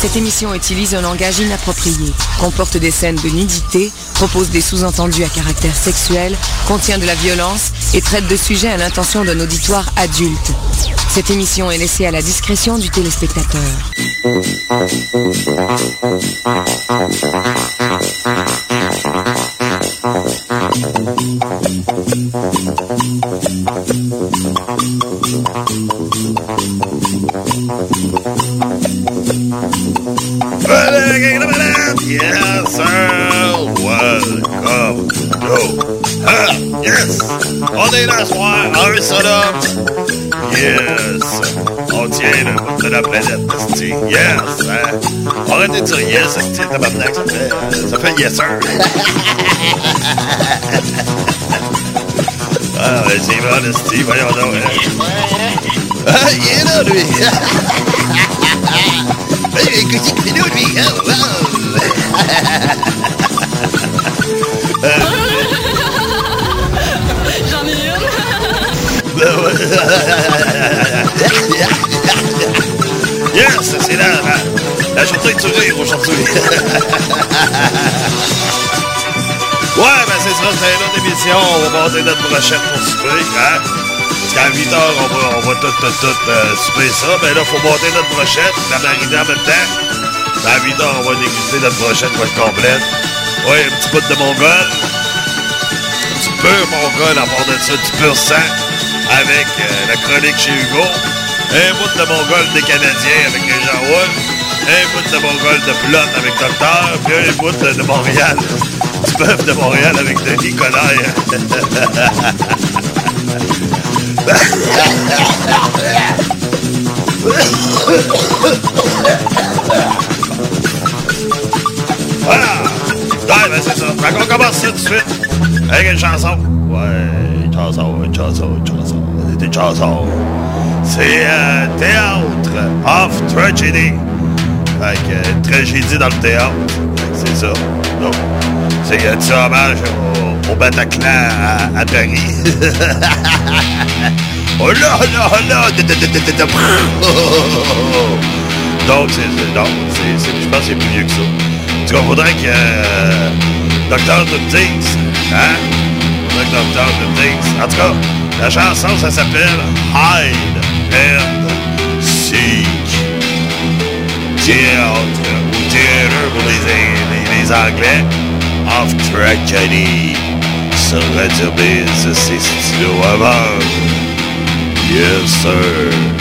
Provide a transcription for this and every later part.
Cette émission utilise un langage inapproprié, comporte des scènes de nudité, propose des sous-entendus à caractère sexuel, contient de la violence et traite de sujets à l'intention d'un auditoire adulte. Cette émission est laissée à la discrétion du téléspectateur. Yes, sir. Welcome. Go. Ah, yes. On est là ce soir. Un soda. Yes. Bout de la planète. Yes. Arrêtez de dire yes, esti, tabarnak. Ça fait, ça fait yes, sir. ah, ben, c'est bon, esti. Voyons donc. Ah, est là, lui. Hey, écoutez, c'est nous, lui. Wow. J'en ai une. Yes, c'est la, la, la journée du rire aujourd'hui. ouais, ben c'est ça, c'est une autre émission. On va monter notre brochette pour souper, hein? Parce qu'à 8 heures, on va, on va tout, tout, euh, souper ça. Ben là, faut monter notre brochette, la mariner en même temps. À 8 heures, on va déguster notre brochette pour être complète. Ouais, un petit bout de mongol. Du pur mongol, à part de ça, du pur sang avec euh, la chronique chez Hugo. Un bout de mongol des Canadiens avec les Jean Wood. Un bout de mongol de Plot avec Docteur. Puis un bout de Montréal. Du bœuf de Montréal avec Denis Coderre. Voilà! Ouais, ben c'est ça. Fait qu'on commence ça tout de suite avec une chanson. Ouais, une chanson, une chanson, une chanson. C'est euh, Théâtre of Tragedy. Fait que, euh, tragédie dans le théâtre. C'est ça. C'est un hommage au, Bataclan à, Paris. oh là là là! Donc, c'est, je pense que c'est plus vieux que ça. En tout cas, faudrait que euh, Docteur nous hein? Faudrait que Docteur nous. En tout cas, la chanson, ça s'appelle Hide and Seek. Théâtre ou théâtre pour les Anglais. Of Tragedy. Sur Radio Biz, c'est stylo avant. Yes, sir.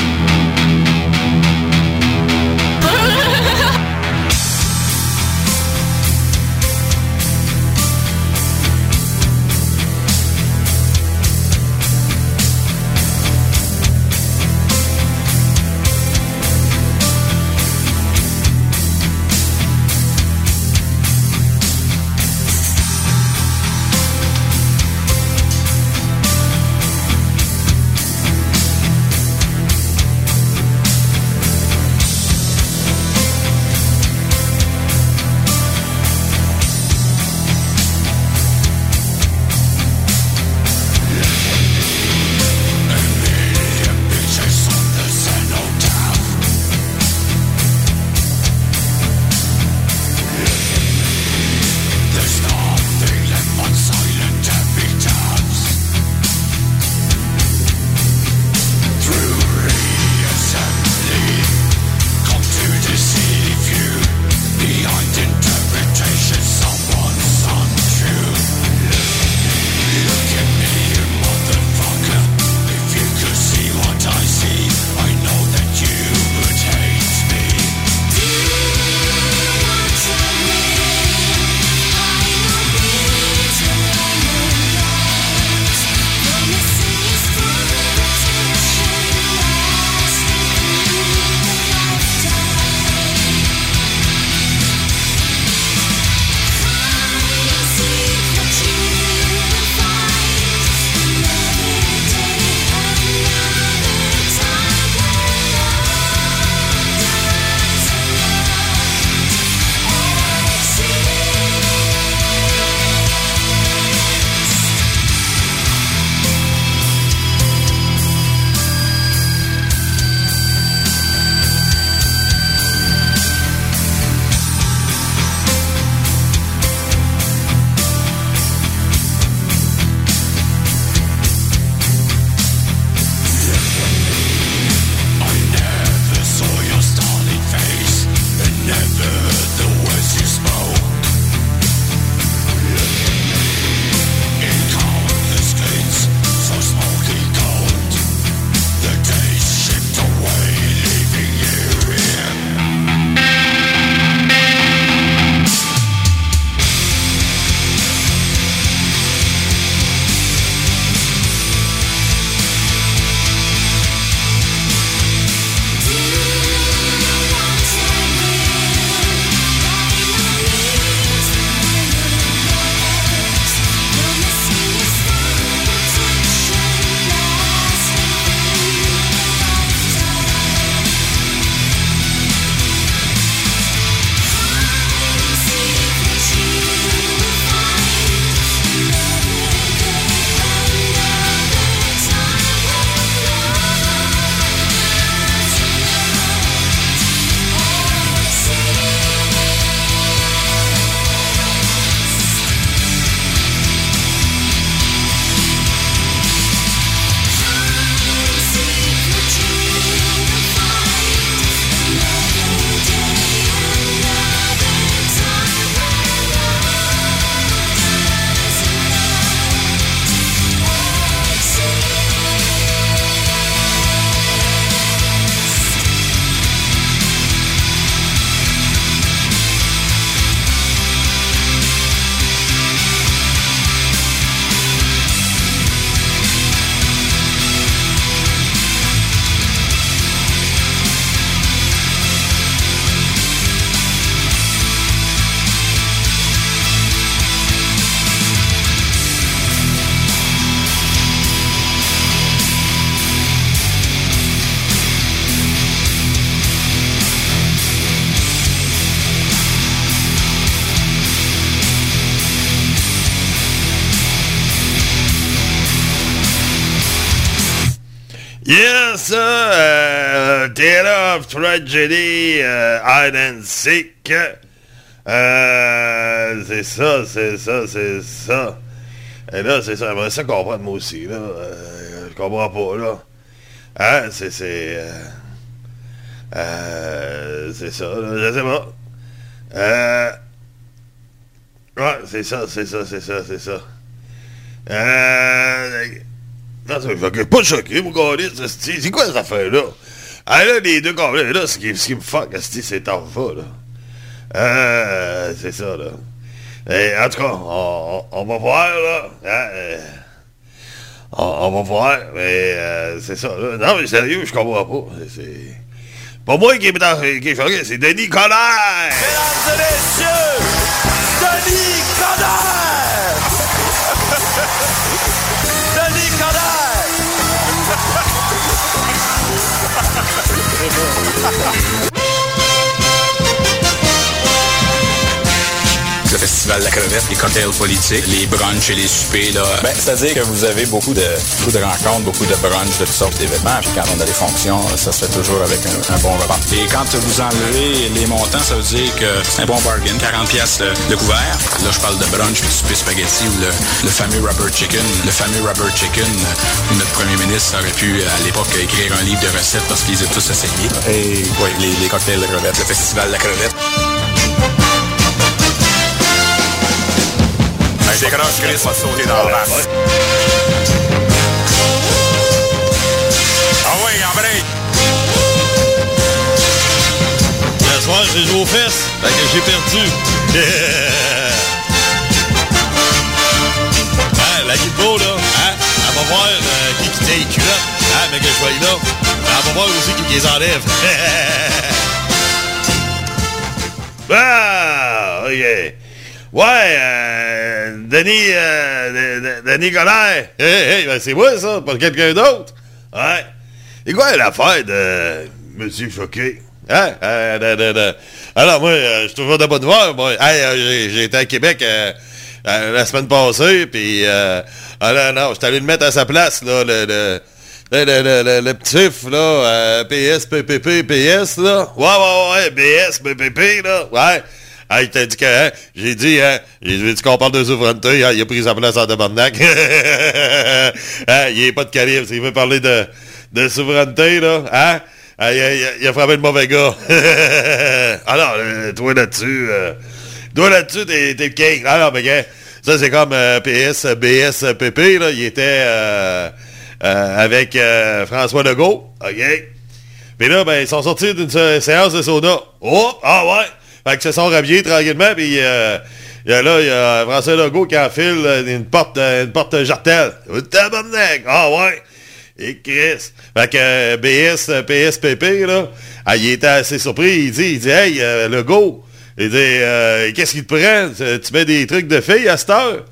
Theater of Tragedy, uh, Hide and Seek. Euh, c'est ça, c'est ça, c'est ça. Et là, c'est ça, j'aimerais ça comprendre moi aussi, là. Euh, je comprends pas, là. Hein, c'est, c'est... Euh, euh, c'est ça, là, je sais pas. Euh... Ouais, c'est ça, c'est ça, c'est ça, c'est ça. Euh... Non, ça me fait pas choqué, mon gars, c'est quoi cette affaire-là? Ah là, les deux gars là, ce qui, ce qui me fuck, c'est en va, là. Euh, c'est ça, là. Et, en tout cas, on, on va voir, là. Hein, euh, on, on, va voir, mais euh, c'est ça, là. Non, mais sérieux, je comprends pas. C'est... Pas moi qui est, qui est choqué, c'est Denis Coderre! Mesdames et messieurs, Denis Coderre! Ha ha ha! Festival de la crevette, les cocktails politiques, les brunchs et les soupers. Là. Ben, c'est-à-dire que vous avez beaucoup de, beaucoup de rencontres, beaucoup de brunchs de toutes sortes d'événements. Puis quand on a des fonctions, ça se fait toujours avec un, bon repas. Et quand vous enlevez les montants, ça veut dire que c'est un bon bargain. 40 pièces le, couvert. Là, je parle de brunch puis de souper spaghetti ou le, le, fameux rubber chicken. Le fameux rubber chicken, notre premier ministre aurait pu, à l'époque, écrire un livre de recettes parce qu'ils étaient tous essayés. Et oui, les, les cocktails de crevette, le festival de la crevette. Décroche Chris va sauter dans le masse. Ah oui, break! Ce soir, j'ai joué aux fesses, fait que j'ai perdu. hein, la guido, là, hein, elle va voir euh, qui qui tient les culottes, hein, mais que je sois là. Elle va voir aussi qui, qui les enlève. ah, ok. Ouais, euh, Denis, euh, Denis Colère. Hey, hey, ben c'est moi, ça, pas quelqu'un d'autre. Ouais. Et quoi l'affaire de Monsieur Choqué? Hein? Euh, Alors, moi, euh, je suis toujours de bonne humeur, moi. Hey, euh, j'ai été à Québec euh, la semaine passée, puis... Euh, ah non, non, j'étais allé le mettre à sa place, là, le... le le, le, le, le, petit là, euh, PS, PPP, PS, là. Ouais, ouais, ouais, BS, PPP, là. Ouais. Ah, il t'a dit que, hein, j'ai dit, hein, j'ai dit qu'on parle de souveraineté, hein, il a pris sa place en tabarnak. hein, il est pas de calibre, s'il veut parler de, de souveraineté, là, hein, ah, il, a, frappé le mauvais gars. Alors, euh, toi là-dessus, euh, toi là-dessus, t'es, le king. Alors, mais gars, ça c'est comme euh, PS, BS, PP, là, il était euh, avec François Legault, OK? Puis là, ben, ils sont sortis d'une séance de sauna. Oh, ah ouais! Fait que se sont rhabillés tranquillement, puis euh, y a là, il y a François Legault qui enfile une porte, une porte jartelle. Tabarnak! Ah ouais! Et Chris! Fait que BS, PSPP, là, ah, il était assez surpris. Il dit, il dit, hey, euh, Legault, il dit, euh, qu'est-ce qui te prend? Tu mets des trucs de filles à cette heure?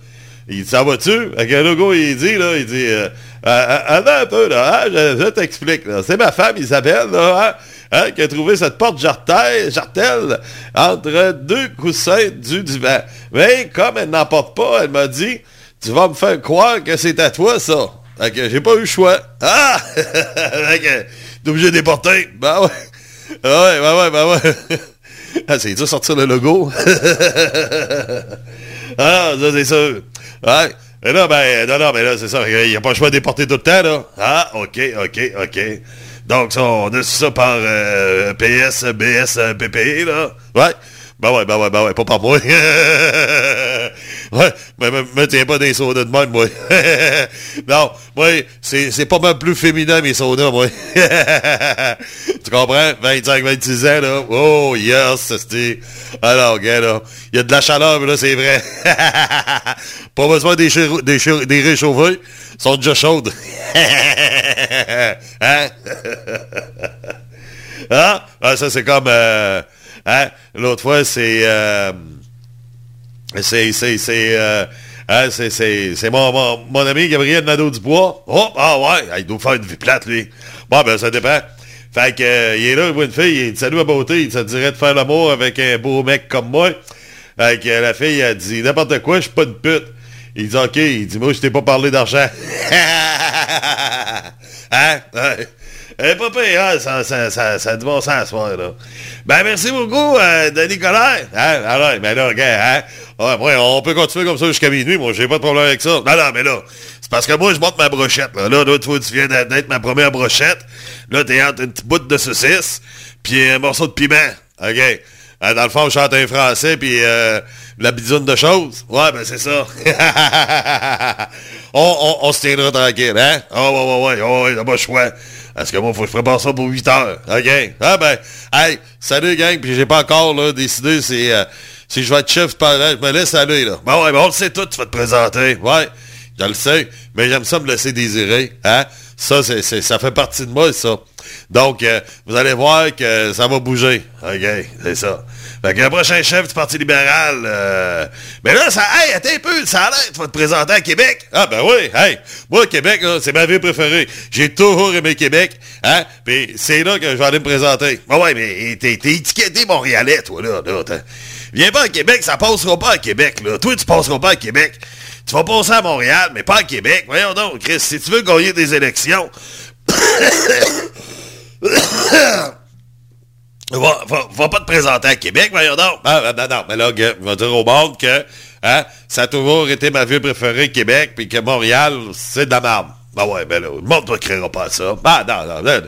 Il dit, ça va-tu? Fait que Legault, il dit, là, il dit, euh, attends un peu, là, hein, je, je t'explique, là. C'est ma femme, Isabelle, là, hein? Hein, qui a trouvé cette porte jartelle, entre deux coussins du divan. Mais comme elle n'en porte pas, elle m'a dit Tu vas me faire croire que c'est à toi, ça. Fait que j'ai pas eu le choix. Ah! fait que t'es obligé de déporter. Ben ouais. Ben ouais, ben ouais, ben ouais. ah, c'est dur sortir le logo. ah, ça c'est sûr. Ouais. Et là, ben, non, non, mais là, c'est ça. Il n'y a pas le choix de déporter tout le temps, là. Ah, ok, ok, ok. Donc, ça, on a ça par euh, PS, BS, PPE, là. Ouais. Ben ouais, ben ouais, ben ouais, pas par moi. ouais, mais tiens pas des sodas de même, moi. non, moi, c'est, pas mal plus féminin, mes sodas, moi. tu comprends? 25, 26 ans, là. Oh, yes, c'est... Alors, gars, là, il y a de la chaleur, mais là, c'est vrai. pas besoin des, des, des réchauffés. Ils sont déjà chaudes. hein? ah, ça, c'est comme... Euh, Hein? L'autre fois, c'est... Euh. Euh, hein, c'est, c'est, c'est mon, mon, mon, ami Gabriel Nadeau-Dubois. Oh, ah ouais, il doit faire une vie plate, lui. Bon, ben, ça dépend. Fait que, euh, il est là, il voit une fille, il dit Salut à beauté, il te dirait de faire l'amour avec un beau mec comme moi. Fait que la fille, a dit N'importe quoi, je suis pas une pute. Il dit OK, il dit Moi, je t'ai pas parlé d'argent. Hein? Ouais. Eh, pas pire, hein? Ça, ça, ça, ça a du bon sens ce soir, là. Ben, merci beaucoup, euh, Denis Colère. Hein? Alors, ben là, gars, hein? Ouais, après, on peut continuer comme ça jusqu'à minuit. Moi, j'ai pas de problème avec ça. Non, non, mais là, c'est parce que moi, je monte ma brochette, là. Là, là, tu viens d'être ma première brochette. Là, t'es entre une petite boute de saucisse, puis un morceau de piment. OK? Euh, dans le fond, je chante un français, puis euh, la bisoune de choses. Ouais, ben c'est ça. on, on, on, se tiendra tranquille, hein? Oh, ouais, ouais, ouais, ouais, t'as pas le choix. Parce que moi, faut que je prépare ça pour 8 heures. OK? Ah ben, hey, salut gang, puis j'ai pas encore décidé si, euh, si je vais être chef, je me laisse aller, là. Ben ouais, ben on le sait tout, tu vas te présenter. Ouais, je le sais, mais j'aime ça me laisser désirer, hein? Ça, ça fait partie de moi, ça. Donc, euh, vous allez voir que ça va bouger. OK, c'est ça. Fait que le prochain chef du Parti libéral, euh, mais là, ça, hey, attends un peu, ça a l'air, tu vas te présenter à Québec. Ah, ben oui, hey, moi, Québec, c'est ma ville préférée. J'ai toujours aimé Québec, hein, puis c'est là que je vais aller me présenter. Ben ouais, mais t'es, étiqueté montréalais, toi, là, là. Viens pas à Québec, ça passera pas à Québec, là. Toi, tu passeras pas à Québec. Tu vas passer à Montréal, mais pas à Québec. Voyons donc, Chris, si tu veux gagner des élections... Va, va, pas te présenter à Québec, voyons donc. Ah, non, non, mais là, je vais dire au monde que hein, ça a toujours été ma ville préférée, Québec, puis que Montréal, c'est de la merde. Ben ouais, ben là, le monde ne créera pas ça. Ah, non, non,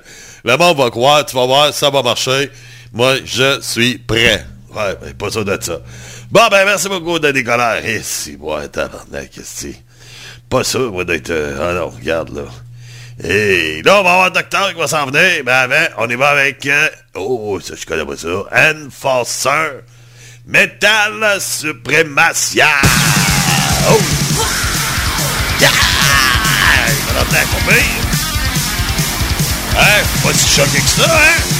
le monde va croire, tu vas voir, ça va marcher. Moi, je suis prêt. Ouais, ben, pas sûr de ça. Bon, ben, merci beaucoup, Denis Colère. Et si, moi, tabarnak, qu'est-ce Pas sûr, moi, d'être... Euh, ah non, regarde, là. Et là, on va avoir un docteur qui va s'en venir. Mais avant, on y va avec... Euh, oh, ça, je connais pas ça. Enforcer Metal Supremacia. Oh! Yeah! Il va l'entendre combien? Hein? Pas si choqué que ça, hein?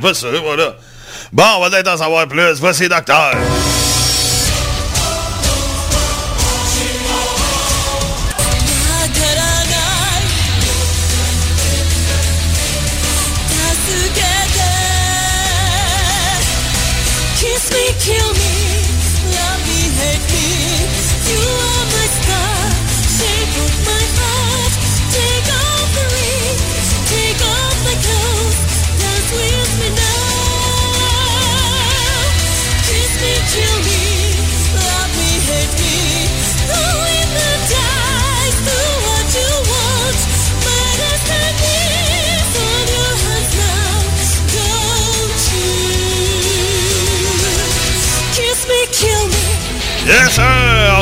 pas sûr, voilà. Bon, on va peut-être en savoir plus. Voici Docteur. Kill me, love me, hate me. You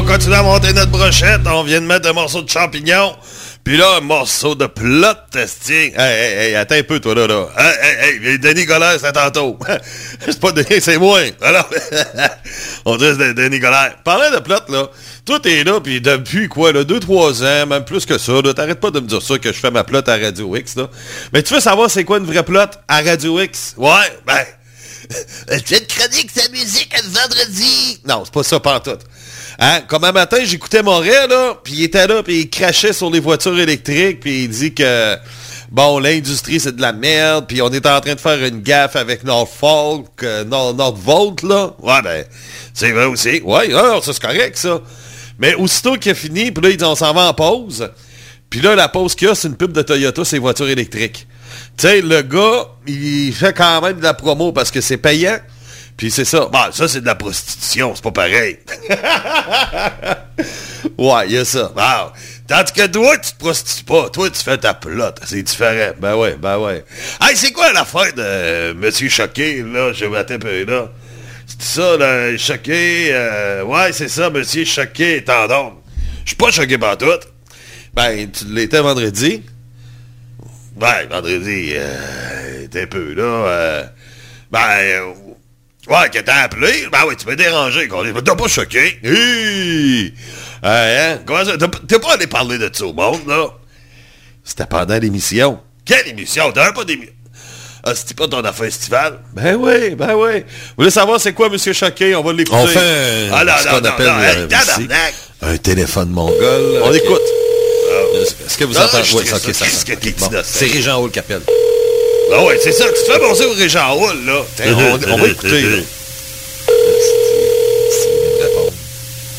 continue à monter notre brochette. On vient de mettre un morceau de champignon. Puis là, un morceau de plot testing. Hey, hey, hey, attends un peu, toi, là, là. Hey, hey, hey, Denis Gollaire, c'est tantôt. c'est pas Denis, c'est moi. Alors, on dit c'est Denis Gollaire. Parlant de plot, là, toi, t'es là, puis depuis, quoi, là, deux, trois ans, même plus que ça, t'arrêtes pas de me dire ça, que je fais ma plot à Radio X, là. Mais tu veux savoir c'est quoi une vraie plot à Radio X? Ouais, ben... Cette chronique, sa musique, le vendredi. Non, c'est pas ça, pantoute. Hein? Comme un matin, j'écoutais Montréal, là, puis il était là, puis il crachait sur les voitures électriques, puis il dit que, bon, l'industrie, c'est de la merde, puis on est en train de faire une gaffe avec Norfolk, euh, Nord, Nordvolt, là. Ouais, ben, c'est vrai aussi. Ouais, alors, ça, c'est correct, ça. Mais aussitôt qu'il a fini, puis là, il dit, on s'en va en pause. Puis là, la pause qu'il y a, c'est une pub de Toyota, c'est voitures électriques. Tu sais, le gars, il fait quand même de la promo parce que c'est payant. Puis c'est ça. Bah, ça, c'est de la prostitution. C'est pas pareil. ouais, il y a ça. Wow. Tandis que toi, tu te prostitues pas. Toi, tu fais ta pelote. C'est différent. Ben ouais, ben ouais. Hey, c'est quoi l'affaire de euh, Monsieur Choqué, là? Je vais un peu là? C'est ça, là, Choqué. Euh, ouais, c'est ça, Monsieur Choqué, tendon. Je suis pas choqué par tout. Ben, tu l'étais vendredi. Ben, vendredi, euh, t'es un peu, là. Ben, ouais, que t'as appelé? Ben oui, tu m'as dérangé, T'as pas choqué? Hi! hein? Comment ça? T'es pas allé parler de ça au monde, là? C'était pendant l'émission. Quelle émission? T'as pas d'émission? Ah, c'était pas ton affaire estivale? Ben oui, ben oui. Vous voulez savoir c'est quoi, Monsieur Choqué? On va l'écouter. On fait ah, ce qu'on appelle non, ici, un téléphone mongol. On écoute. Est-ce que vous entendez? Oui, ok, ça. C'est Régent Hall qui appelle. Ah ouais, c'est ça. Tu te fais penser au Régent Hall, là. on, on, va écouter, là.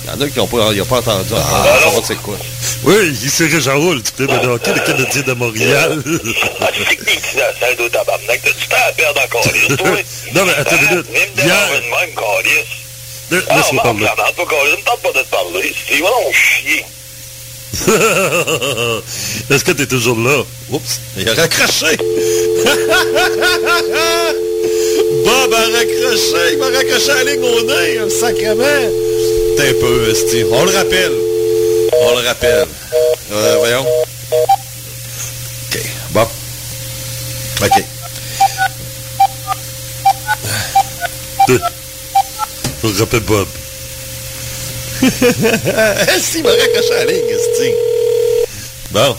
Il y en a qui n'ont pas, pas entendu. Ah, ah, savoir c'est quoi. Oui, c'est Régent Hall. Tu peux me donner le Canadien de Montréal. Ah, c'est que t'es innocent, toi, tabarnak? T'as-tu fait à perdre encore, toi? Non, mais attends une minute. Même de même, calice. Laisse-moi parler. Ah, pas, calice. Ne tente pas de te parler. C'est vraiment chier. Est-ce que t'es toujours là? Oups, il a raccroché! Bob a raccroché! Il m'a raccroché la ligne un sacrement! T'es un peu, Steve. On le rappelle. On le rappelle. Euh, voyons. OK. Bon. OK. On le rappelle Bob. Si, il m'a raccroché la ligne, Esti. Bon.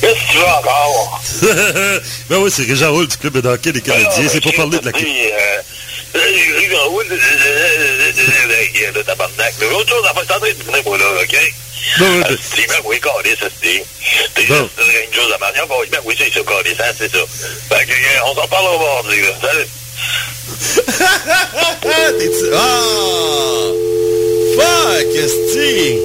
Qu'est-ce que tu veux encore? ben oui, c'est Régent Hull du club de hockey des Canadiens. C'est pour parler de la... Régent Hull, le tabarnak. L'autre chose faire, c'est en train de venir, moi, là, OK? Non, mais... C'est ben oui, Carlis, ça, c'est... T'es juste une chose à manière. Ben oui, c'est ça, Carlis, hein, c'est ça. Fait que, on s'en parle au mardi, là. Salut! T'es-tu... Ah! Fuck, esti!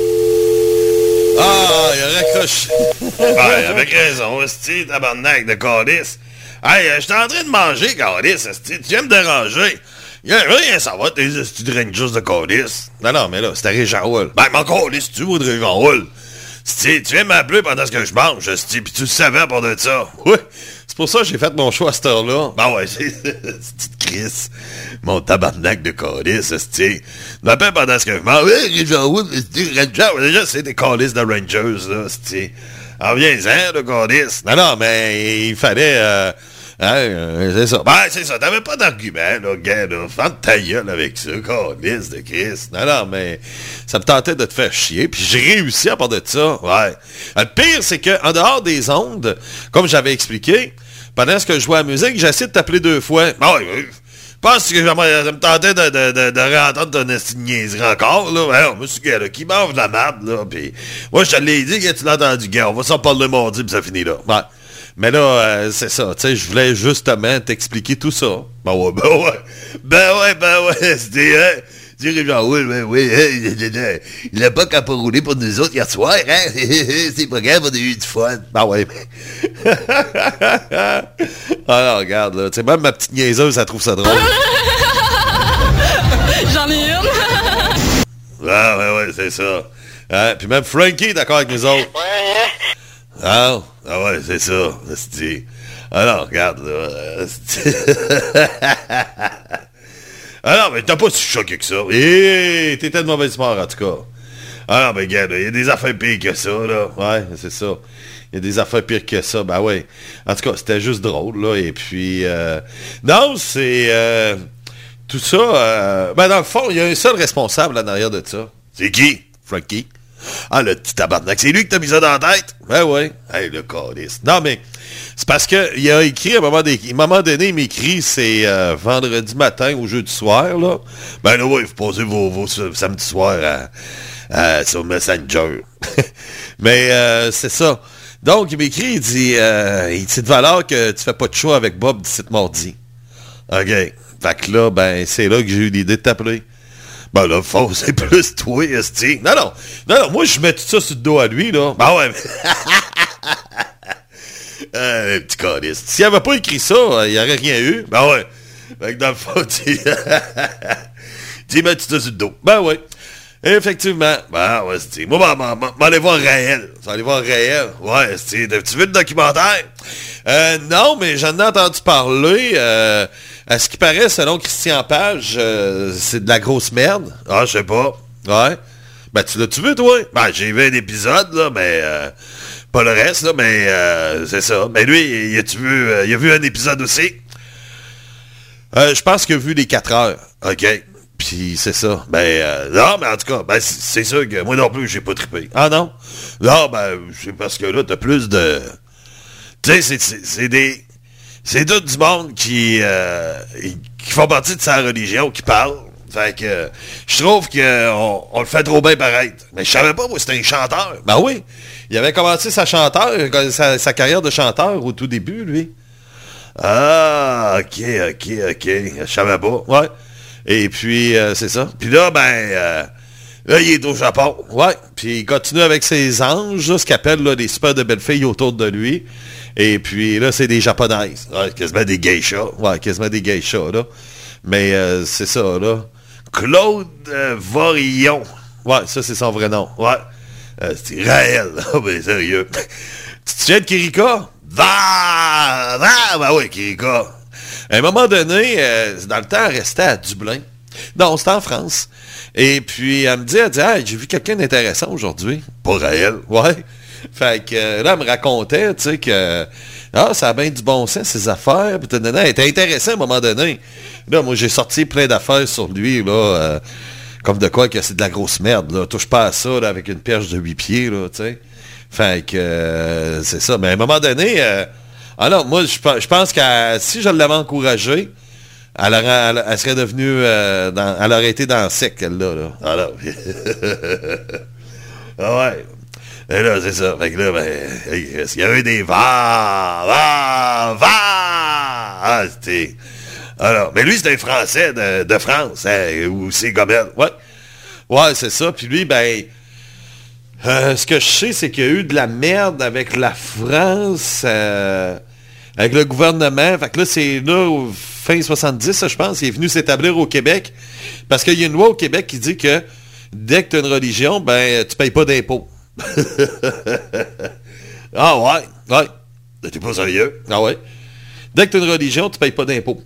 Ah, il a raccroché. ouais, avec raison, esti, tabarnak de Calice. Hey, je suis en train de manger, Calice, esti. Tu viens me déranger. Il a rien savoir, t'es esti de Rangers de Calice. Non, non, mais là, c'était Régent Hall. Ben, mon Calice, tu vois de Régent Hall. tu viens m'appeler pendant ce que je mange, esti, pis tu le savais à part de ça. Oui. C'est pour ça que j'ai fait mon choix à cette heure-là. Ben ouais, c'est petite Chris. Mon tabarnak de calice, c'est m'appelle pendant ce que je m'en vais, Régent Wood, Ranger. Déjà, c'est des calices de Rangers, là, c'est En viens-en, le calice. Non, non, mais il fallait... Euh, Hein, euh, c'est ça. Ben, c'est ça. T'avais pas d'argument, là, gars, là. Fends ta gueule avec ça, calice de Chris. Non, non, mais ça me tentait de te faire chier, puis j'ai réussi à part de ça. Ouais. Le pire, c'est que en dehors des ondes, comme j'avais expliqué, pendant ce que je jouais à la musique, j'ai essayé de t'appeler deux fois. Je pense que ça me tentait de, de, de, réentendre ton niaiserie encore, là. Monsieur qui mange de la merde, là. Puis, moi, je te l'ai dit, que tu l'as entendu, gars. On va s'en parler mardi, puis ça finit là. Ouais. Mais là, euh, c'est ça, tu sais, je voulais justement t'expliquer tout ça. Ben ouais, ben ouais. Ben ouais, ben ouais, c'était... Hein? Dis genre, oui, oui, oui, il n'a pas qu'à pas rouler pour nous autres hier soir, hein? C'est pas grave, on a eu du fun. Ben ouais, mais... Alors, regarde, là, tu sais, même ma petite niaiseuse, ça trouve ça drôle. J'en ai une. ah, ouais, ouais, c'est ça. Hein? Puis même Frankie est d'accord avec nous autres. Ouais, hein? Ah, ah ouais, c'est ça. esti. Alors, regarde, là. Ah non, mais t'as pas si choqué que ça. Eh, t'étais de mauvaise part, en tout cas. Ah mais regarde, il y a des affaires pires que ça, là. Ouais, c'est ça. Il y a des affaires pires que ça. Ben ouais. En tout cas, c'était juste drôle, là. Et puis... euh, Non, c'est... euh, Tout ça... euh, Ben dans le fond, il y a un seul responsable en arrière de ça. C'est qui? Frankie. Ah, le petit tabarnak. C'est lui qui t'a mis ça dans la tête? Ben ouais. Hey, le calice. Non, mais... C'est parce que il a écrit à un moment, donné, il m'écrit, c'est euh, vendredi matin au jeu du soir, là. Ben là, ouais, vous posez vos, vos s- samedi soir sur Messenger. Mais euh, c'est ça. Donc, il m'écrit, il dit, euh, il dit de valeur que tu fais pas de choix avec Bob d'ici mardi. OK. Fait que là, ben, c'est là que j'ai eu l'idée de t'appeler. Ben là, faut, c'est plus toi. Non, non. Non, non, moi, je mets tout ça sur le dos à lui, là. Ben ouais. Euh, petit. S'il avait pas écrit ça, euh, il n'y aurait rien eu. Ben ouais. Fait que dans le fond, tu... tu mets tout sur le dos. Ben ouais. Effectivement. Ben ouais, c'est... Moi, ben, ben, ben, aller voir Raël. Ça aller voir Raël. Ouais, c'est... Tu veux le documentaire? Euh, non, mais j'en ai entendu parler. Euh, à ce qui paraît, selon Christian Page, euh, c'est de la grosse merde. Ah, je sais pas. Ouais. Ben, tu l'as-tu vu, toi? Ben, j'ai vu un épisode, là, mais... pas le reste, là, mais euh, c'est ça. Mais lui, il a-tu vu, euh, il a vu un épisode aussi? Euh, je pense qu'il a vu les 4 heures. OK. Puis c'est ça. Ben, non, mais en tout cas, ben, c'est sûr que moi non plus, j'ai pas trippé. Ah non? Non, ben, c'est parce que là, t'as plus de... Tu sais, c'est- des... C'est tout du monde qui, qui font partie de sa religion, qui parle. Fait que je trouve qu'on on le fait trop bien paraître. Mais je savais pas, moi, c'était un chanteur. Ben oui. Il avait commencé sa chanteur, sa, carrière de chanteur au tout début, lui. Ah, ok, ok, ok. Je savais pas. Ouais. Et puis, euh, c'est ça. Puis là, ben, euh, là, il est au Japon. Ouais. Puis il continue avec ses anges, ce qu'il appelle là, des super de belles filles autour de lui. Et puis là, c'est des japonaises. Ouais, quasiment des geishas. Ouais, quasiment des geishas, là. Mais euh, c'est ça, là. Claude Vorillon. Ouais, ça, c'est son vrai nom. Ouais. Euh, c'est Raël. Ah, ben, sérieux. tu te souviens de Kirika? Va! Va! Ben oui, Kirika. À un moment donné, euh, dans le temps, elle restait à Dublin. Non, c'était en France. Et puis, elle me dit, elle dit, ah, j'ai vu quelqu'un d'intéressant aujourd'hui. Pas Raël. Ouais. Fait que euh, là, elle me racontait, tu sais, que ah, ça a bien du bon sens, ses affaires. Puis, elle était intéressée à un moment donné. Là, moi, j'ai sorti plein d'affaires sur lui, là. euh, comme de quoi que c'est de la grosse merde. Touche pas à ça, avec une perche de 8 pieds, là, tu sais. Fait que, euh, c'est ça. Mais à un moment donné, euh, alors, moi, je pe- je pense que si je l'avais encouragée, elle, serait devenue, euh, elle aurait été dans le sec, elle-là, là. Alors, ah ouais. Et là, c'est ça. Fait que là, ben, il y avait des va, va, va. Ah. Alors, mais lui, c'est un Français de, de France, hein, ou c'est Gomel. Ouais. Ouais, c'est ça. Puis lui, ben, euh, ce que je sais, c'est qu'il y a eu de la merde avec la France, euh, avec le gouvernement. Fait que là, c'est là, fin 70, ça, je pense, il est venu s'établir au Québec. Parce qu'il y a une loi au Québec qui dit que dès que tu as une religion, ben, tu payes pas d'impôts. ah ouais, ouais. T'es pas sérieux? Ah ouais. Dès que tu as une religion, tu payes pas d'impôts.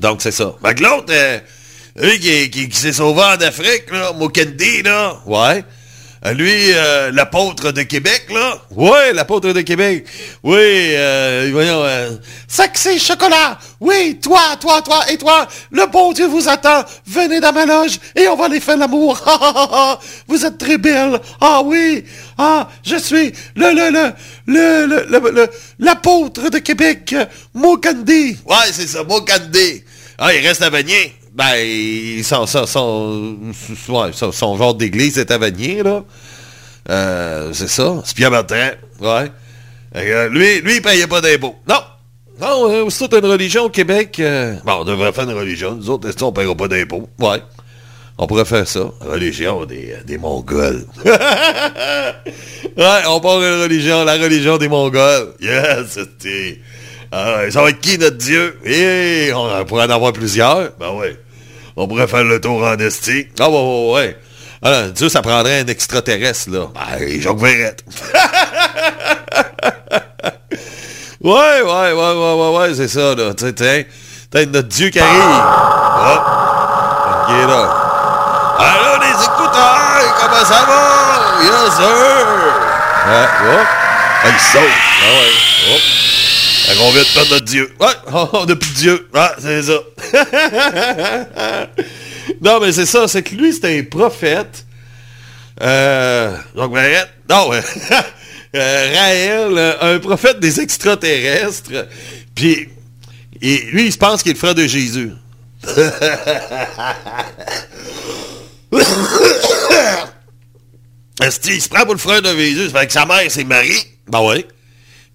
Donc, c'est ça. Fait que l'autre, euh, lui qui, qui- s'est sauvé en Afrique, là, Mokendi, là. Ouais. Euh, Lui, euh, l'apôtre de Québec, là. Ouais, l'apôtre de Québec. Oui, euh, voyons. Euh, Sexy chocolat. Oui, toi, toi, toi et toi. Le bon Dieu vous attend. Venez dans ma loge et on va aller faire l'amour. Vous êtes très belle. Ah oui. Ah, je suis le, le, le, le, l'apôtre de Québec, Mokandi. Ouais, c'est ça, Mokandi. Ah, il reste à Vanier. Ben, son, son genre d'église est à Vanier, là. Euh, c'est ça. C'est Pierre Bertrand. Ouais. Que, lui, lui, il payait pas d'impôts. Non. Non, euh, toute une religion au Québec. euh, bon, on devrait faire une religion. Nous autres, est-ce qu'on paiera pas d'impôts? Ouais. On pourrait faire ça. Religion des, des Mongols. ouais, on part une religion, la religion des Mongols. Yes, c'était... Ah ça va être qui notre Dieu? Et on pourrait en avoir plusieurs. Ben ouais. On pourrait faire le tour en esti. Ah ouais, ouais, ouais. Alors, Dieu, ça prendrait un extraterrestre, là. Ben, Jacques Verrette. ouais, ouais, ouais, ouais, ouais, ouais, c'est ça, là. Tu sais, notre Dieu qui arrive. Hop. Ok, là. Alors, les écouteurs, comment ça va? Yes, sir! Ouais. Ah, il saute. Ah ouais, qu'on vient de perdre notre Dieu? Ouais, on n'a plus de Dieu. Ah, c'est ça. non, mais c'est ça, c'est que lui, c'était un prophète. Euh, donc, Barrette, non, euh, euh, Raël, euh, un prophète des extraterrestres. Puis, et lui, il se pense qu'il est le frère de Jésus. Est-ce il se prend pour le frère de Jésus? Ça fait que sa mère, c'est Marie. Ben oui.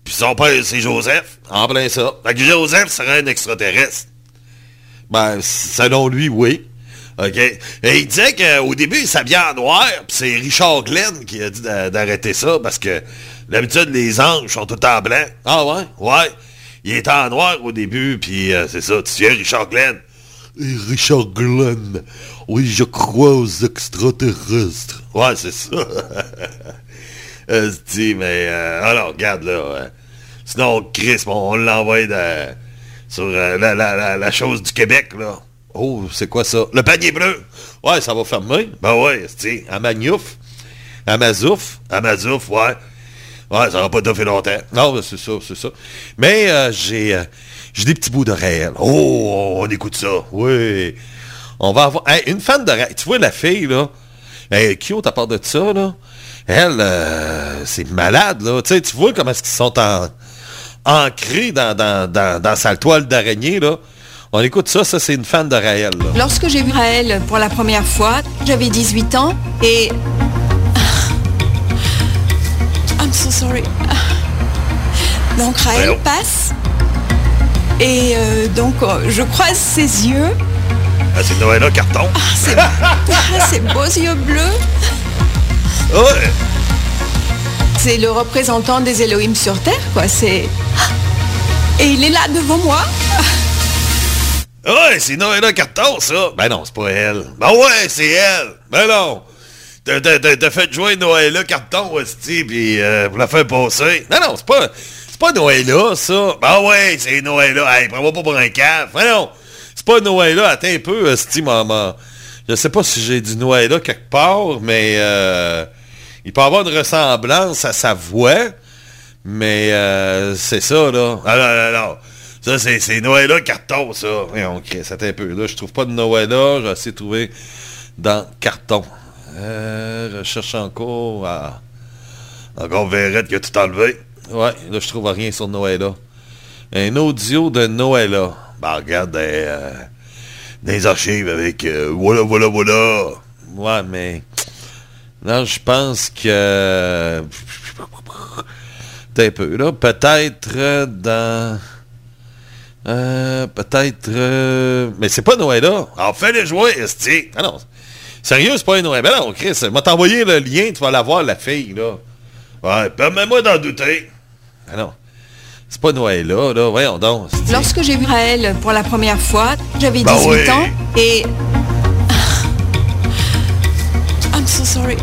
Puis son père, c'est Joseph. En plein ça. Fait que Joseph serait un extraterrestre. Ben, selon lui, oui. OK. Et il disait qu'au début, il s'habillait en noir, puis c'est Richard Glenn qui a dit d'a- d'arrêter ça, parce que d'habitude, les anges sont tout en blanc. Ah ouais? Ouais. Il était en noir au début, puis euh, c'est ça, tu viens Richard Glenn? Et Richard Glenn, oui, je crois aux extraterrestres. Ouais, c'est ça. Euh, dis, mais euh, alors, regarde là. euh, sinon, Chris, bon, on l'envoie sur euh, la, la- la- chose du Québec, là. Oh, c'est quoi ça? Le panier bleu. Ouais, ça va fermer. Ben ouais, c'est à Magnouf. À Mazouf. À Mazouf, ouais. Ouais, ça va pas fait longtemps. Non, c'est ça, c'est ça. Mais j'ai j'ai des petits bouts de réel. Oh, on écoute ça. Oui. On va avoir... Hey, une fan de réel. Tu vois la fille, là? Elle est cute à part de ça, là. Elle, euh, c'est malade, là. Tu sais, tu vois comment est-ce qu'ils sont en, ancrés dans, dans, dans, dans sa toile d'araignée, là. On écoute ça, ça c'est une fan de Raël, là. Lorsque j'ai vu Raël pour la première fois, j'avais 18 ans et... I'm so sorry. Donc Raël passe et euh, donc euh, je croise ses yeux. Ah, c'est Noël carton. Ah, c'est ah, ces beaux yeux bleus. Ouais. C'est le représentant des Elohim sur Terre, quoi. C'est... Et il est là devant moi. Ouais, c'est Noël carton, ça. Ben non, c'est pas elle. Ben ouais, c'est elle. Ben non. T'as- fait jouer Noëlla carton, Westy, puis euh, pour la faire passer. Non, non, c'est pas, c'est pas Noëlla, ça. Ben ouais, c'est Noëlla. Hey, prends-moi pas pour un caf. Ben non, c'est pas Noëlla. Attends un peu, Westy, maman. Je sais pas si j'ai du Noëlla quelque part, mais euh, il peut avoir une ressemblance à sa voix. Mais euh, c'est ça, là. Ah non, non, non. Ça, c'est, c'est Noëlla carton, ça. Chris, attends un peu. Là, je trouve pas de Noëlla. J'ai essayé de trouver dans carton. Euh, je cherche encore. Ah. Encore Verrette qui a tout enlevé. Ouais, là, je trouve rien sur Noëlla. Un audio de Noëlla. Ben, regarde, des, euh, archives avec euh, voilà, voilà, voilà. Ouais, mais... Là, je pense que... T'es un peu, là. Peut-être euh, dans... Euh, peut-être... euh, Mais c'est pas Noëlla. En fait, les jouer, esti. Ah non. Sérieux, c'est pas Noël. Ben non, Chris, m'a t'envoyé le lien, tu vas la voir, la fille, là. Ouais, permets-moi d'en douter. Ah non. C'est pas Noëlla, là. Voyons donc. Lorsque j'ai vu Raël pour la première fois, j'avais 18 Ben oui. ans et... I'm so sorry.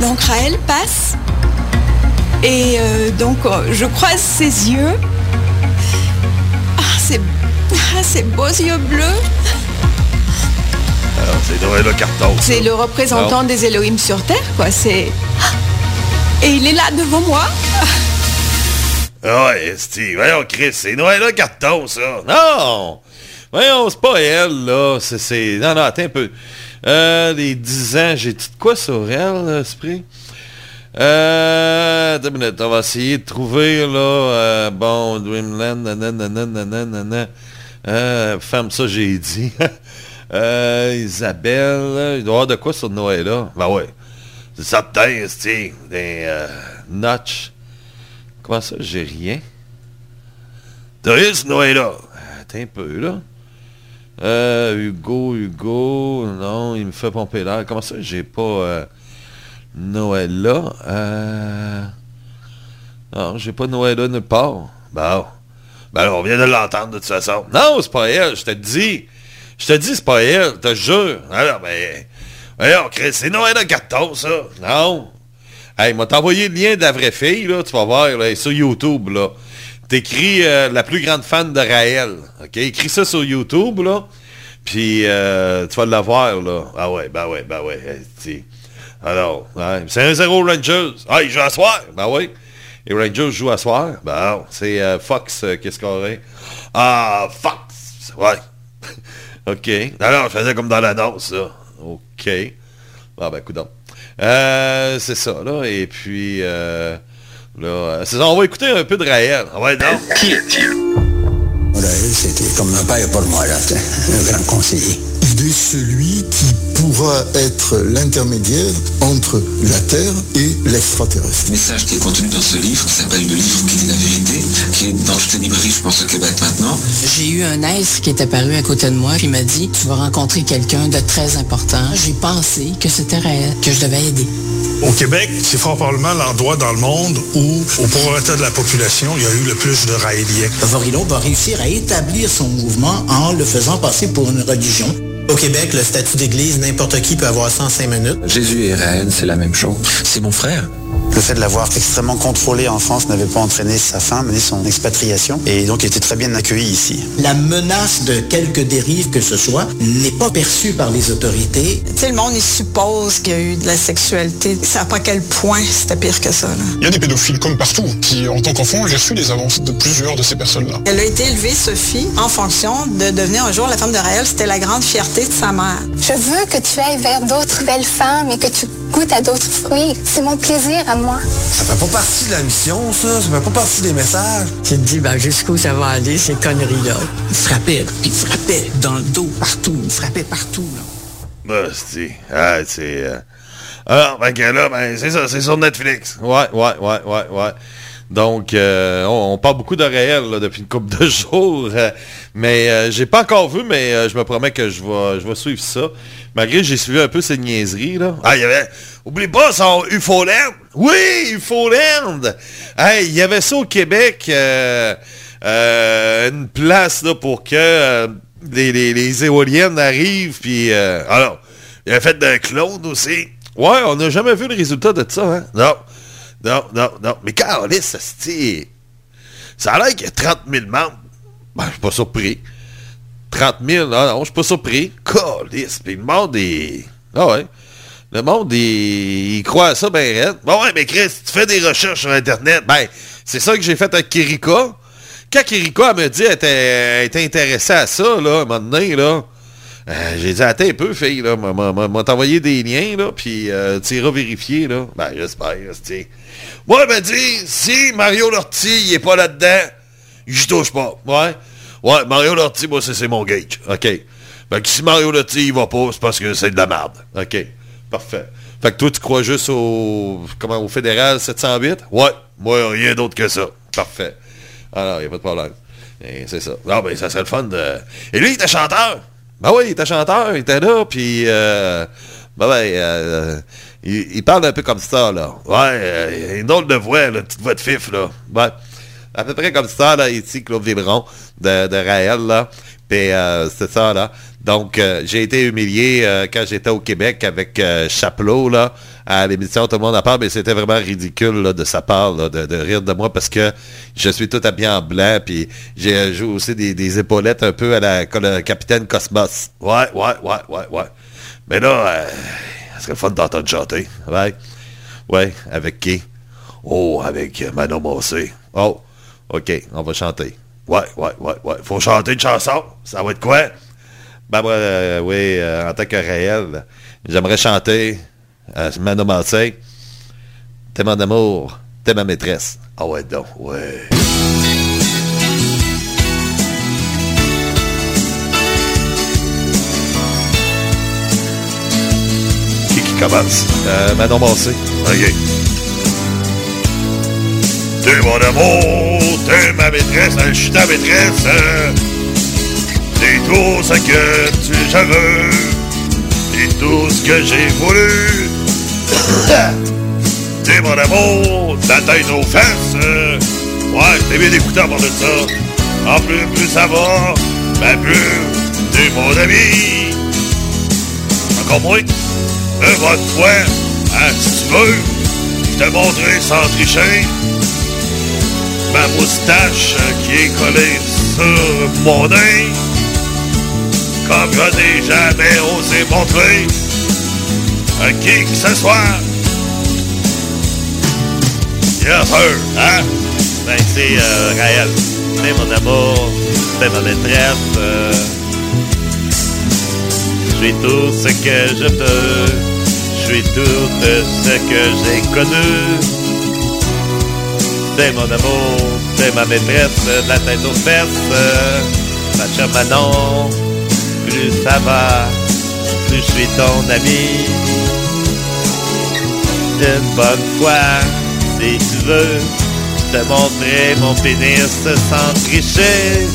Donc Raël passe et euh, donc euh, je croise ses yeux. Ah, ces, ah, ces beaux yeux bleus. Alors, c'est Noëlla carton. ça. C'est le représentant des Elohim sur Terre, quoi. C'est... Et il est là devant moi. Ah ouais, esti. Voyons, Chris, c'est Noëlla carton, ça. Non! Voyons, c'est pas elle, là. C'est, c'est... Non, non, attends un peu. Euh, les 10 ans, j'ai dit de quoi sur elle, l'esprit? Euh, attends une minute, on va essayer de trouver, là, euh, bon, Dreamland, nanana, nanana, nanana. Euh, femme, ça, j'ai dit. euh, Isabelle, il doit y avoir de quoi sur Noëlla? Ben ouais. C'est certain, esti. Des, euh, notch. Comment ça, j'ai rien? Sur Noëlla? Attends un peu, là. Euh, Hugo, Hugo, non, il me fait pomper l'air. Comment ça, j'ai pas euh, Noëlla? Euh... Non, j'ai pas Noëlla nulle part. Bon. Ben alors, on vient de l'entendre de toute façon. Non, c'est pas elle, je te dis. Je te dis, c'est pas elle, je te jure. Alors, ben, Voyons, Chris, c'est Noël de gâteau, ça. Non. Hey, m'a t'envoyé le lien de la vraie fille, là, tu vas voir, là, sur YouTube, là. T'écris euh, la plus grande fan de Raël. OK? Écris ça sur YouTube, là. Puis euh, tu vas l'avoir, là. Ah ouais, bah ouais, bah ouais. Alors, c'est un 0 Rangers. Ah, il joue à soir. Bah oui. Les Rangers jouent à soir. Bah, c'est euh, Fox euh, qui a scoré. Ah, Fox. Ouais. OK. Alors, je faisais comme dans l'annonce, ça. OK. Ah ben, coudonc. Euh, c'est ça, là. Et puis, euh, là, euh, c'est ça, on va écouter un peu de Raël. Ouais, non. Qui es-tu Raël, c'était comme un père pour moi, là. Un grand conseiller. Il est celui qui pourra être l'intermédiaire entre la Terre et l'extraterrestre. Le message qui est contenu dans ce livre, qui s'appelle Le livre qui dit la vérité, qui est dans toutes les librairies, je pense, au Québec maintenant. J'ai eu un être qui est apparu à côté de moi, il m'a dit, tu vas rencontrer quelqu'un de très important. J'ai pensé que c'était réel, que je devais aider. Au Québec, c'est fort probablement l'endroit dans le monde où, au prorata de la population, il y a eu le plus de raéliens. Varilon va réussir à établir son mouvement en le faisant passer pour une religion. Au Québec, le statut d'église, n'importe qui peut avoir 105 minutes. Jésus et Réel, c'est la même chose. C'est mon frère. Le fait de l'avoir extrêmement contrôlé en France n'avait pas entraîné sa femme ni son expatriation. Et donc, il était très bien accueilli ici. La menace de quelque dérive que ce soit n'est pas perçue par les autorités. Tu sais, le monde, il suppose qu'il y a eu de la sexualité. Savent pas à quel point c'était pire que ça. Là. Il y a des pédophiles comme partout. Puis, en tant qu'enfant, j'ai reçu des avances de plusieurs de ces personnes-là. Elle a été élevée, Sophie, en fonction de devenir un jour la femme de Raël. C'était la grande fierté de sa mère. Je veux que tu ailles vers d'autres belles femmes et que tu goûtes à d'autres fruits. C'est mon plaisir à moi. Ça fait pas partie de la mission, ça. Ça fait pas partie des messages. Tu te dis, ben, jusqu'où ça va aller, ces conneries-là? Il frappait, il frappait dans le dos, partout. Il frappait partout, là. Bah, c'est... Ah, c'est... euh, Alors, ben que là, ben, c'est ça, c'est sur Netflix. Ouais, ouais, ouais, ouais, ouais. Donc, euh, on, on parle beaucoup de réel là, depuis une couple de jours. euh, mais euh, j'ai pas encore vu, mais euh, je me promets que je vais, je vais suivre ça. Malgré que j'ai suivi un peu ces niaiseries, là. Ah, il y avait... Oublie pas son UFOland! Oui, UFOland! Hey, il y avait ça au Québec, euh, euh, une place là, pour que euh, les, les, les éoliennes arrivent, puis... euh, alors, il a fait d'un clone aussi. Ouais, on n'a jamais vu le résultat de ça, hein? Non. Non, non, non. Mais Carolis, ça se. Ça a l'air qu'il y a 30 000 membres. Ben, je suis pas surpris. 30 000, non, non, je suis pas surpris. Carolis, puis le monde est... Ah ouais. Le monde, il, croit à ça, ben raide. Bon, ouais, mais Chris, tu fais des recherches sur Internet. Ben, c'est ça que j'ai fait avec Kirika. Quand Kirika elle me dit elle était intéressée à ça, là, à un moment donné, là, euh, j'ai dit, attends un peu, fille, là, m'a- t'envoyé des liens, là, puis euh, tu iras vérifier, là. Ben, j'espère, c'est... Moi, elle m'a dit, si Mario Lortie, il est pas là-dedans, j'y touche pas. Ouais. Ouais, Mario Lortie, moi, c'est mon gauge. OK. Que si Mario Lortie, il va pas, c'est parce que c'est de la merde. OK. Parfait. Fait que toi, tu crois juste au... Comment, au fédéral 708? Ouais. Moi, rien d'autre que ça. Parfait. Alors, il n'y a pas de problème. C'est ça. Ah, ben, ça serait le fun de... Et lui, il était chanteur. Ben oui, il était chanteur, il était là, puis... Euh, ben, ben, euh, il, parle un peu comme ça, là. Ouais, euh, une de voix, une petite voix de fif, là. Ouais. À peu près comme ça, là, ici, Claude Vibron, de, de Raël, là. Puis, euh, c'est ça, là. Donc, euh, j'ai été humilié euh, quand j'étais au Québec avec Chapelot, là, à l'émission Tout le monde en parle, mais c'était vraiment ridicule, là, de sa part, là, de, de rire de moi, parce que je suis tout habillé en blanc, puis j'ai joué aussi des, des épaulettes un peu à la, le capitaine Cosmos. Ouais, ouais, ouais, ouais, ouais. Mais là, ce serait le fun d'entendre chanter. Ouais. Ouais, avec qui? Oh, avec Manon Massé. Oh, OK, on va chanter. Ouais, ouais, ouais, ouais. Faut chanter une chanson. Ça va être quoi? Ben, moi, euh, oui, euh, en tant que réel, j'aimerais chanter Manon Massé. T'es mon amour, t'es ma maîtresse. Ah ouais, donc, ouais. Qui qui commence? Euh, Manon Massé. OK. T'es mon amour, t'es ma maîtresse, je suis ta maîtresse. T'es tout ce que tu veux, t'es tout ce que j'ai voulu. t'es mon amour, ta tête aux fesses. Ouais, t'es bien écouté à part de ça. En plus, plus ça va, ben plus t'es mon ami. Encore moins? une bonne fois, hein, si tu veux, je te montrer sans tricher ma moustache qui est collée sur mon nez, comme je n'ai jamais osé montrer à qui que ce soit. Yes, sir, hein? Ben, c'est euh, Raël. C'est mon amour, c'est ma maîtresse. euh, Je suis tout ce que je peux. Je suis tout ce que j'ai connu. C'est mon amour, c'est ma maîtresse, la tête aux fesses. Ma chère Manon, plus ça va, plus je suis ton ami. Une bonne fois, si tu veux, je te montrer mon pénis sans tricher.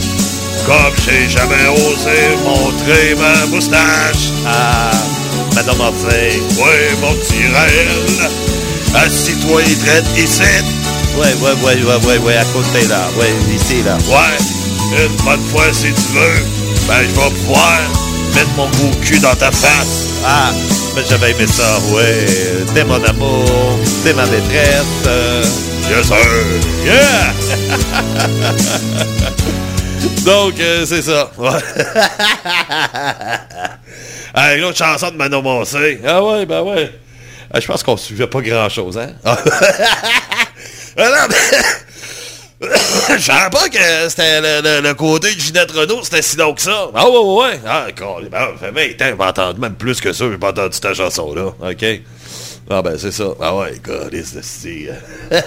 Comme j'ai jamais osé montrer ma moustache. Ah, Madame Martin. Ouais, mon Raël. Assis-toi et traite ici. Ouais, ouais, ouais, ouais, ouais, ouais, à côté là. Ouais, ici là. Ouais, une bonne fois si tu veux, ben je vais pouvoir mettre mon gros cul dans ta face. Ah, mais j'avais aimé ça, ouais. T'es mon amour, t'es ma maîtresse. euh. Yes, sir. Yeah! Donc, euh, c'est ça. Ouais. Hey, une autre chanson de Manon Massé. Ah ouais, ben ouais. Ah, je pense qu'on suivait pas grand-chose, hein? Ah non, mais... Je savais pas que c'était le, le- le côté de Ginette Renault, c'était si long que ça. Ah ouais, ouais, ouais. Ah, d'accord. Ben, 20 ans, j'ai pas entendu, même plus que ça, j'ai pas entendu ta chanson-là. OK? Ah ben, c'est ça. Ah ouais, God, is the style.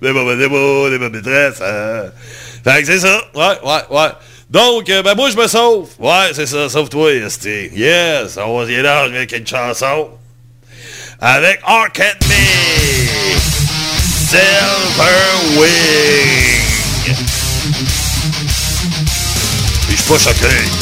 Des beaux, des beaux, des bonnes maîtresses. hein. Fait que c'est ça. Ouais, ouais, ouais. Donc, euh, ben moi, je me sauve. Ouais, c'est ça, sauve-toi, Esti. Yes, on va y aller avec une chanson. Avec Ark and Me. Silver Wing. Et je pas choqué.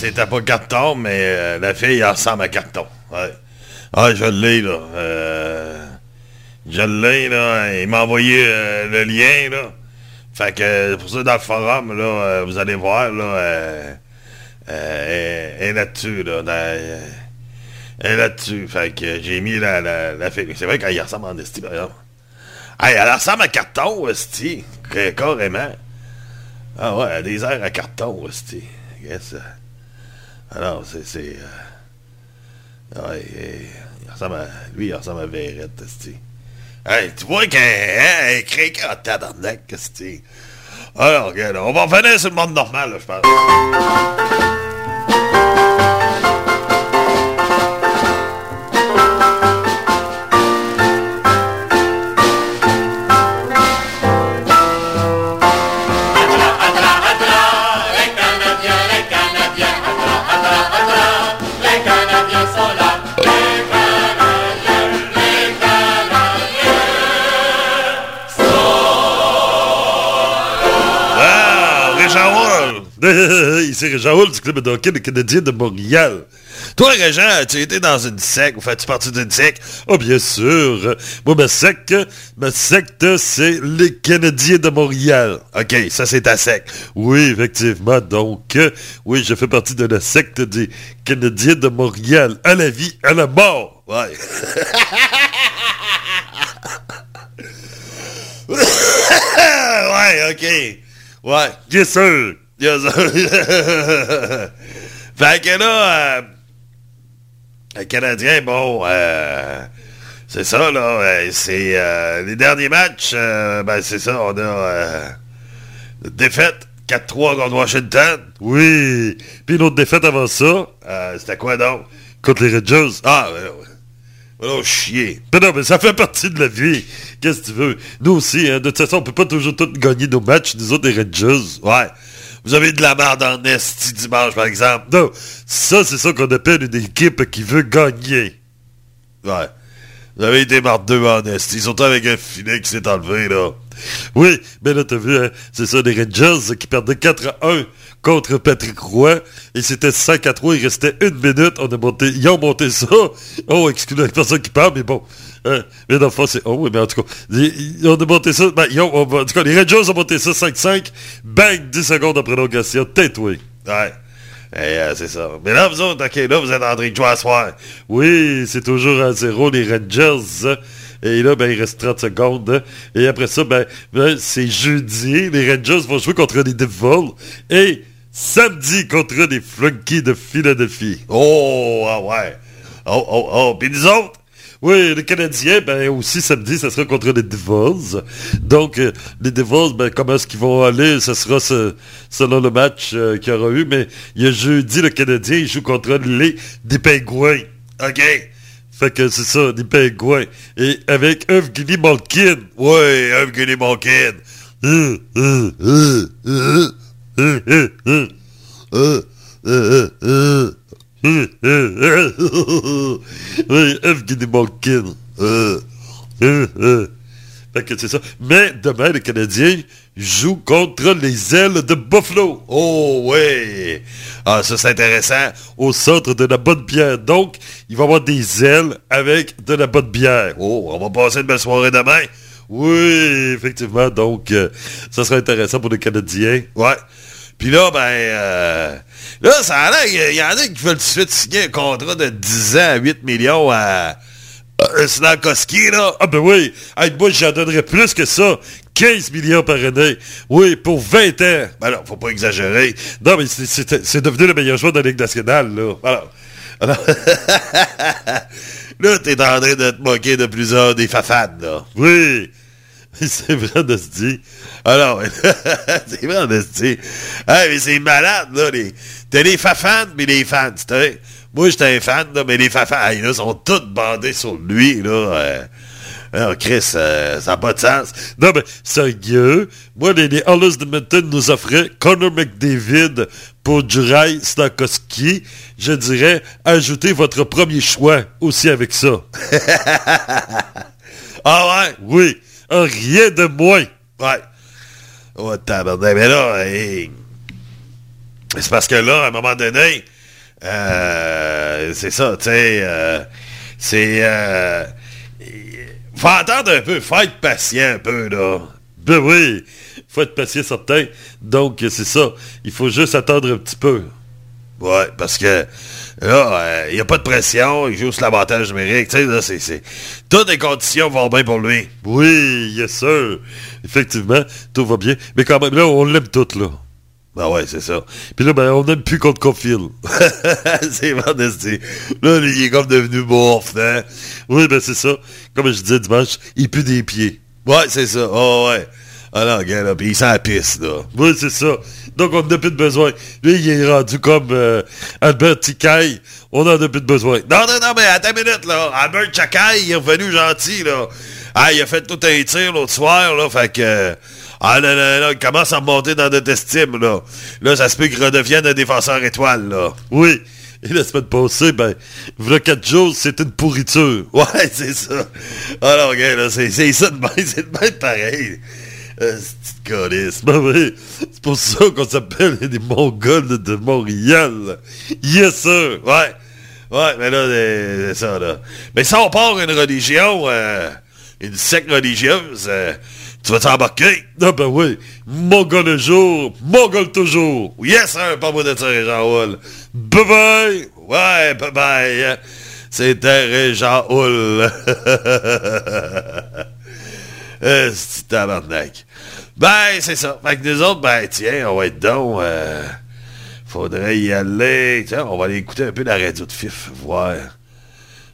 C'était pas carton, mais euh, la fille elle ressemble à carton. Ouais. Ah, je l'ai, là. Euh, je l'ai, là. Il m'a envoyé euh, le lien, là. Fait que pour ça, dans le forum, là, euh, vous allez voir, là, euh, euh, elle est là-dessus, là. dans- euh, est là-dessus. Fait que j'ai mis la, la, la fille. C'est vrai qu'elle ressemble en esti, par exemple. Hey, elle ressemble à carton, esti. Carrément. Ah ouais, elle a des airs à carton, esti. Yes. Alors, c'est... c'est euh, ouais, euh, il ressemble à... Lui, il ressemble à Verrette. Hey, tu vois qu'elle hein, craquée en tabarnak, esti. Alors, on va revenir sur le monde normal, je pense. Ici Hall du club de hockey des Canadiens de Montréal. Toi, Régent, tu étais dans une secte, ou fais-tu partie d'une secte? Oh, bien sûr. Moi, ma secte, ma secte, c'est les Canadiens de Montréal. OK, ça, c'est ta secte. Oui, effectivement. Donc, oui, je fais partie de la secte des Canadiens de Montréal. À la vie, à la mort. Ouais. ouais, OK. Ouais. Yes, sir. Fait que là, euh, le Canadien, bon, euh, c'est ça, là. c'est euh, les derniers matchs, euh, ben, c'est ça, on a défaite 4-3 contre Washington. Oui. Puis une autre défaite avant ça. C'était quoi donc? Contre les Rangers. Ah, ouais, ouais. Oh, chier. Mais non, mais ça fait partie de la vie. Qu'est-ce que tu veux? Nous aussi, hein, de toute façon, on peut pas toujours tout gagner nos matchs, nous autres, les Rangers. Ouais. Vous avez de la merde en esti dimanche, par exemple. Non, ça, c'est ça qu'on appelle une équipe qui veut gagner. Ouais. Vous avez été deux en esti, surtout avec un filet qui s'est enlevé, là. Oui, mais là, t'as vu, hein, c'est ça, les Rangers qui perdaient 4 à 1 contre Patrick Roy, et c'était 5 à 3, il restait une minute, on a monté, ils ont monté ça. Oh, excusez la personne qui parle, mais bon. Hein, le fond, c'est... Oh oui, mais en tout cas, ils, ont monté ça, ben, en tout cas, les Rangers ont monté ça 5-5, bang, 10 secondes de prolongation, tête, oui. Ouais. Et euh, c'est ça. Mais là, vous autres, OK, là, vous êtes en train de jouer à soir. Oui, c'est toujours à zéro, les Rangers. Et là, ben, il reste 30 secondes. Et après ça, ben, ben, c'est jeudi. Les Rangers vont jouer contre les Devils. Et samedi contre les Flunkies de Philadelphie. Oh, ah ouais. Oh, oh, oh. Puis nous autres? Oui, les Canadiens, ben aussi samedi, ça sera contre les Devils. Donc, euh, les Devils, ben comment est-ce qu'ils vont aller? Ça sera selon le match euh, qu'il y aura eu. Mais il y a jeudi, le Canadien, il joue contre les des Pingouins. OK? Fait que c'est ça, des Pingouins. Et avec Evgeny Malkin. Ouais, Evgeny Malkin. Euh, euh, F qui démanquine. Fait que c'est ça. Mais demain, les Canadiens jouent contre les ailes de Buffalo. Oh ouais! Ah, ça c'est intéressant. Au centre de la bonne bière. Donc, il va y avoir des ailes avec de la bonne bière. Oh, on va passer une belle soirée demain. Oui, effectivement. Donc, euh, ça sera intéressant pour les Canadiens. Ouais. Puis là, ben, euh, là, ça a l'air, il y, en a qui veulent tout de suite signer un contrat de 10 ans à 8 millions à euh, Snakowski, là. Ah ben oui, hey, moi j'en donnerais plus que ça. 15 millions par année. Oui, pour 20 ans. Ben non, faut pas exagérer. Non, mais c'est- devenu le meilleur joueur de la Ligue nationale, là. Alors, alors là, t'es en train de te moquer de plusieurs des fafades, là. Oui, c'est vrai de se dire. Alors, c'est vrai de se dire. Hey, mais c'est malade, là. Les... T'as les fafans, mais les fans. Moi, j'étais un fan, là, mais les fafans, hey, là, sont tous bandés sur lui, là. Euh... Alors, Chris, euh, ça n'a pas de sens. Non, mais sérieux, moi, les, les de Edmonton nous offraient Connor McDavid pour Juraj Snakowski. Je dirais, ajoutez votre premier choix aussi avec ça. ah ouais? Oui, Ah, rien de moins. Ouais. Oh, tabarnak. Mais là, hey, C'est parce que là, à un moment donné, euh, c'est ça, tu sais, euh, c'est... Euh, faut attendre un peu, faut être patient un peu, là. Ben oui, faut être patient certain. Donc, c'est ça. Il faut juste attendre un petit peu. Ouais, parce que là, il n'y a pas de pression, il joue sur l'avantage numérique. Tu sais, là, c'est, c'est... Toutes les conditions vont bien pour lui. Oui, yes sir. Effectivement, tout va bien. Mais quand même, là, on l'aime tout, là. Ben ouais, c'est ça. Puis là, ben, on n'aime plus contre Cofield. c'est modestie. Là, il est comme devenu morphe, hein? Oui, ben c'est ça. Comme je disais dimanche, il pue des pieds. Ouais, c'est ça. Oh, ouais. Alors, gars, là, pis il sent la piste, là. Oui, c'est ça. Donc, on n'a plus de besoin. Lui, il est rendu comme euh, Albert Ticaille. On en a plus de besoin. Non, non, non, mais attends une minute, là. Albert Ticaille, il est revenu gentil, là. Ah, il a fait tout un tir l'autre soir, là, fait que... Ah là là là, il commence à monter dans notre estime, là. Là, ça se peut qu'il redevienne un défenseur étoile, là. Oui. Et la semaine passée, ben, voilà quatre jours, c'était une pourriture. Ouais, c'est ça. Alors, gars, là, c'est ça de même, c'est de même pareil. Euh, calice. Ben oui, c'est pour ça qu'on s'appelle les Mongols de Montréal. Yes, sir. Ouais. Ouais, mais là, c'est ça, là. Mais si on part une religion, euh, une secte religieuse, euh, tu vas t'embarquer? Ah ben oui. Mongol un jour, Mongol toujours. Yes, sir, pas moi de ça, Jean Hull. Bye bye. Ouais, bye bye. C'était Régent Hull. euh, c'est tabarnak? Ben, c'est ça. Fait que nous autres, ben, tiens, on va être donc. Euh, faudrait y aller. Tiens, on va aller écouter un peu la radio de FIF, voir.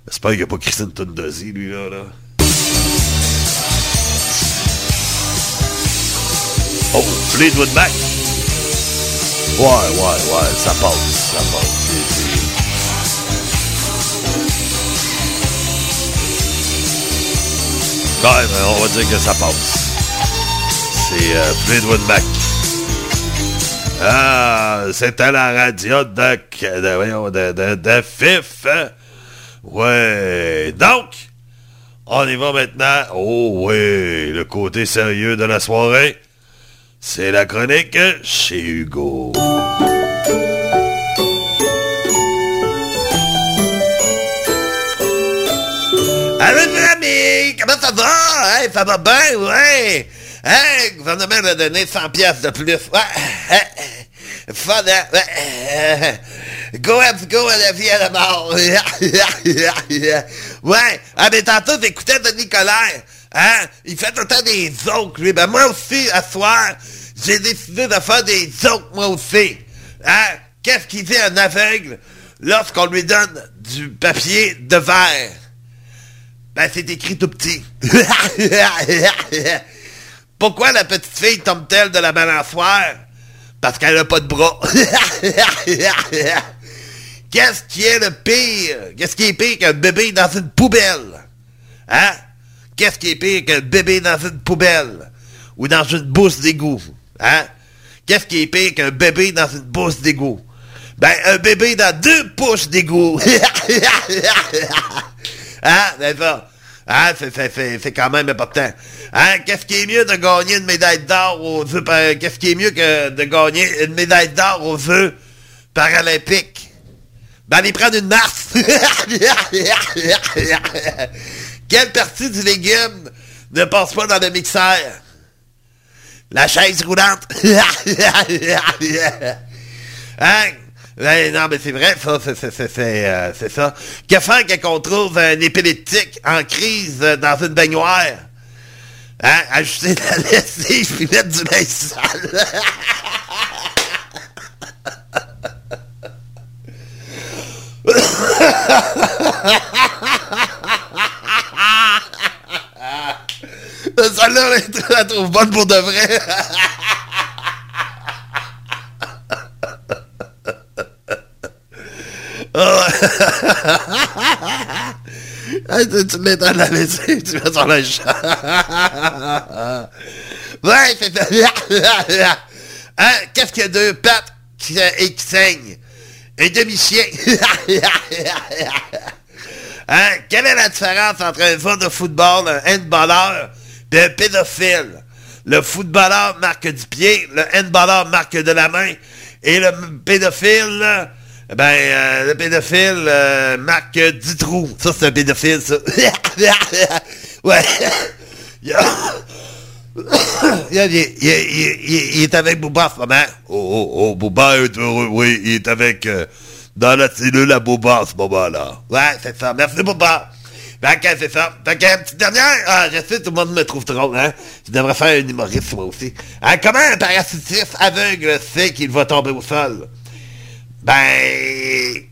J'espère qu'il n'y a pas Christine Tundosi, lui, là. là. Oh, Fleetwood Mac. Ouais, ouais, ouais, ça passe, ça passe. C'est- Ouais, mais on va dire que ça passe. C'est euh, Fleetwood Mac. Ah, à la radio de, de, de FIF. hein? Ouais. Donc, on y va maintenant. Oh oui, le côté sérieux de la soirée. C'est la chronique chez Hugo. Ça va? Hey, ça va bien, ouais! Hein, le gouvernement m'a donné 100 pièces de plus. Ouais, hein, fun, hein? Go up, go à la vie à la mort. ouais, ah, mais tantôt, j'écoutais Denis Colère. Hein? Il fait tout des jokes, lui. Ben, moi aussi, à soir, j'ai décidé de faire des jokes, moi aussi. Hein? Qu'est-ce qu'il dit un aveugle lorsqu'on lui donne du papier de verre? Ben, c'est écrit tout petit. Pourquoi la petite fille tombe-t-elle de la balançoire? Parce qu'elle n'a pas de bras. Qu'est-ce qui est le pire? Qu'est-ce qui est pire qu'un bébé dans une poubelle? Hein? Qu'est-ce qui est pire qu'un bébé dans une poubelle? Ou dans une bourse d'égout? Hein? Qu'est-ce qui est pire qu'un bébé dans une bourse d'égout? Ben, un bébé dans deux poches d'égout. hein? Ben ça. Hein? C'est, c'est, c'est, c'est quand même important. Hein? Qu'est-ce qui est mieux de gagner une médaille d'or aux Jeux Qu'est-ce qui est mieux que de gagner une médaille d'or aux Jeux paralympiques? Ben, aller prendre une marche. Quelle partie du légume ne passe pas dans le mixeur? La chaise roulante. hein? Non, mais c'est vrai, ça, c'est, euh, ça. Que faire quand on trouve un épileptique en crise euh, dans une baignoire? Hein? Ajouter de la lessive puis mettre du linge sale. Celle-là, je la trouve bonne pour de vrai. tu, tu dans la lessive, tu mets sur le chat. ouais, c'est. Hein, qu'est-ce qu'il y a deux pattes qui, saignent? Un demi-chien. hein, quelle est la différence entre un joueur de football, un handballeur, et un pédophile? Le footballeur marque du pied, le handballeur marque de la main, Et le pédophile, ben, euh, le pédophile, euh, Marc Dutroux. Ça, c'est un pédophile, ça. ouais. Il, est avec Booba en ce moment. Oh, oh, oh, Booba est heureux, oui, il est avec... euh, dans la cellule à Booba en ce moment-là. Ouais, c'est ça. Merci, Booba. Fait que c'est ça. Fait que, petite dernière, ah, je sais, tout le monde me trouve drôle, hein. Je devrais faire un humoriste, moi aussi. Hein, comment un parachutiste aveugle sait qu'il va tomber au sol? Ben...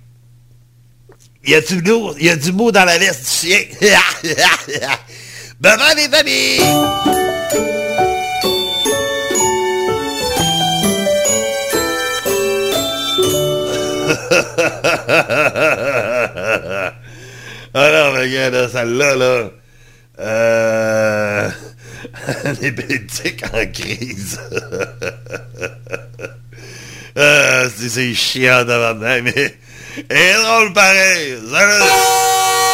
Il y a du lourd, y a du mot dans la veste du chien? bye bye, les amis! Alors, regarde, là, celle-là, là. Euh... Les en crise. Euh, c'est chiant devant mais... Et drôle pareil. Salut!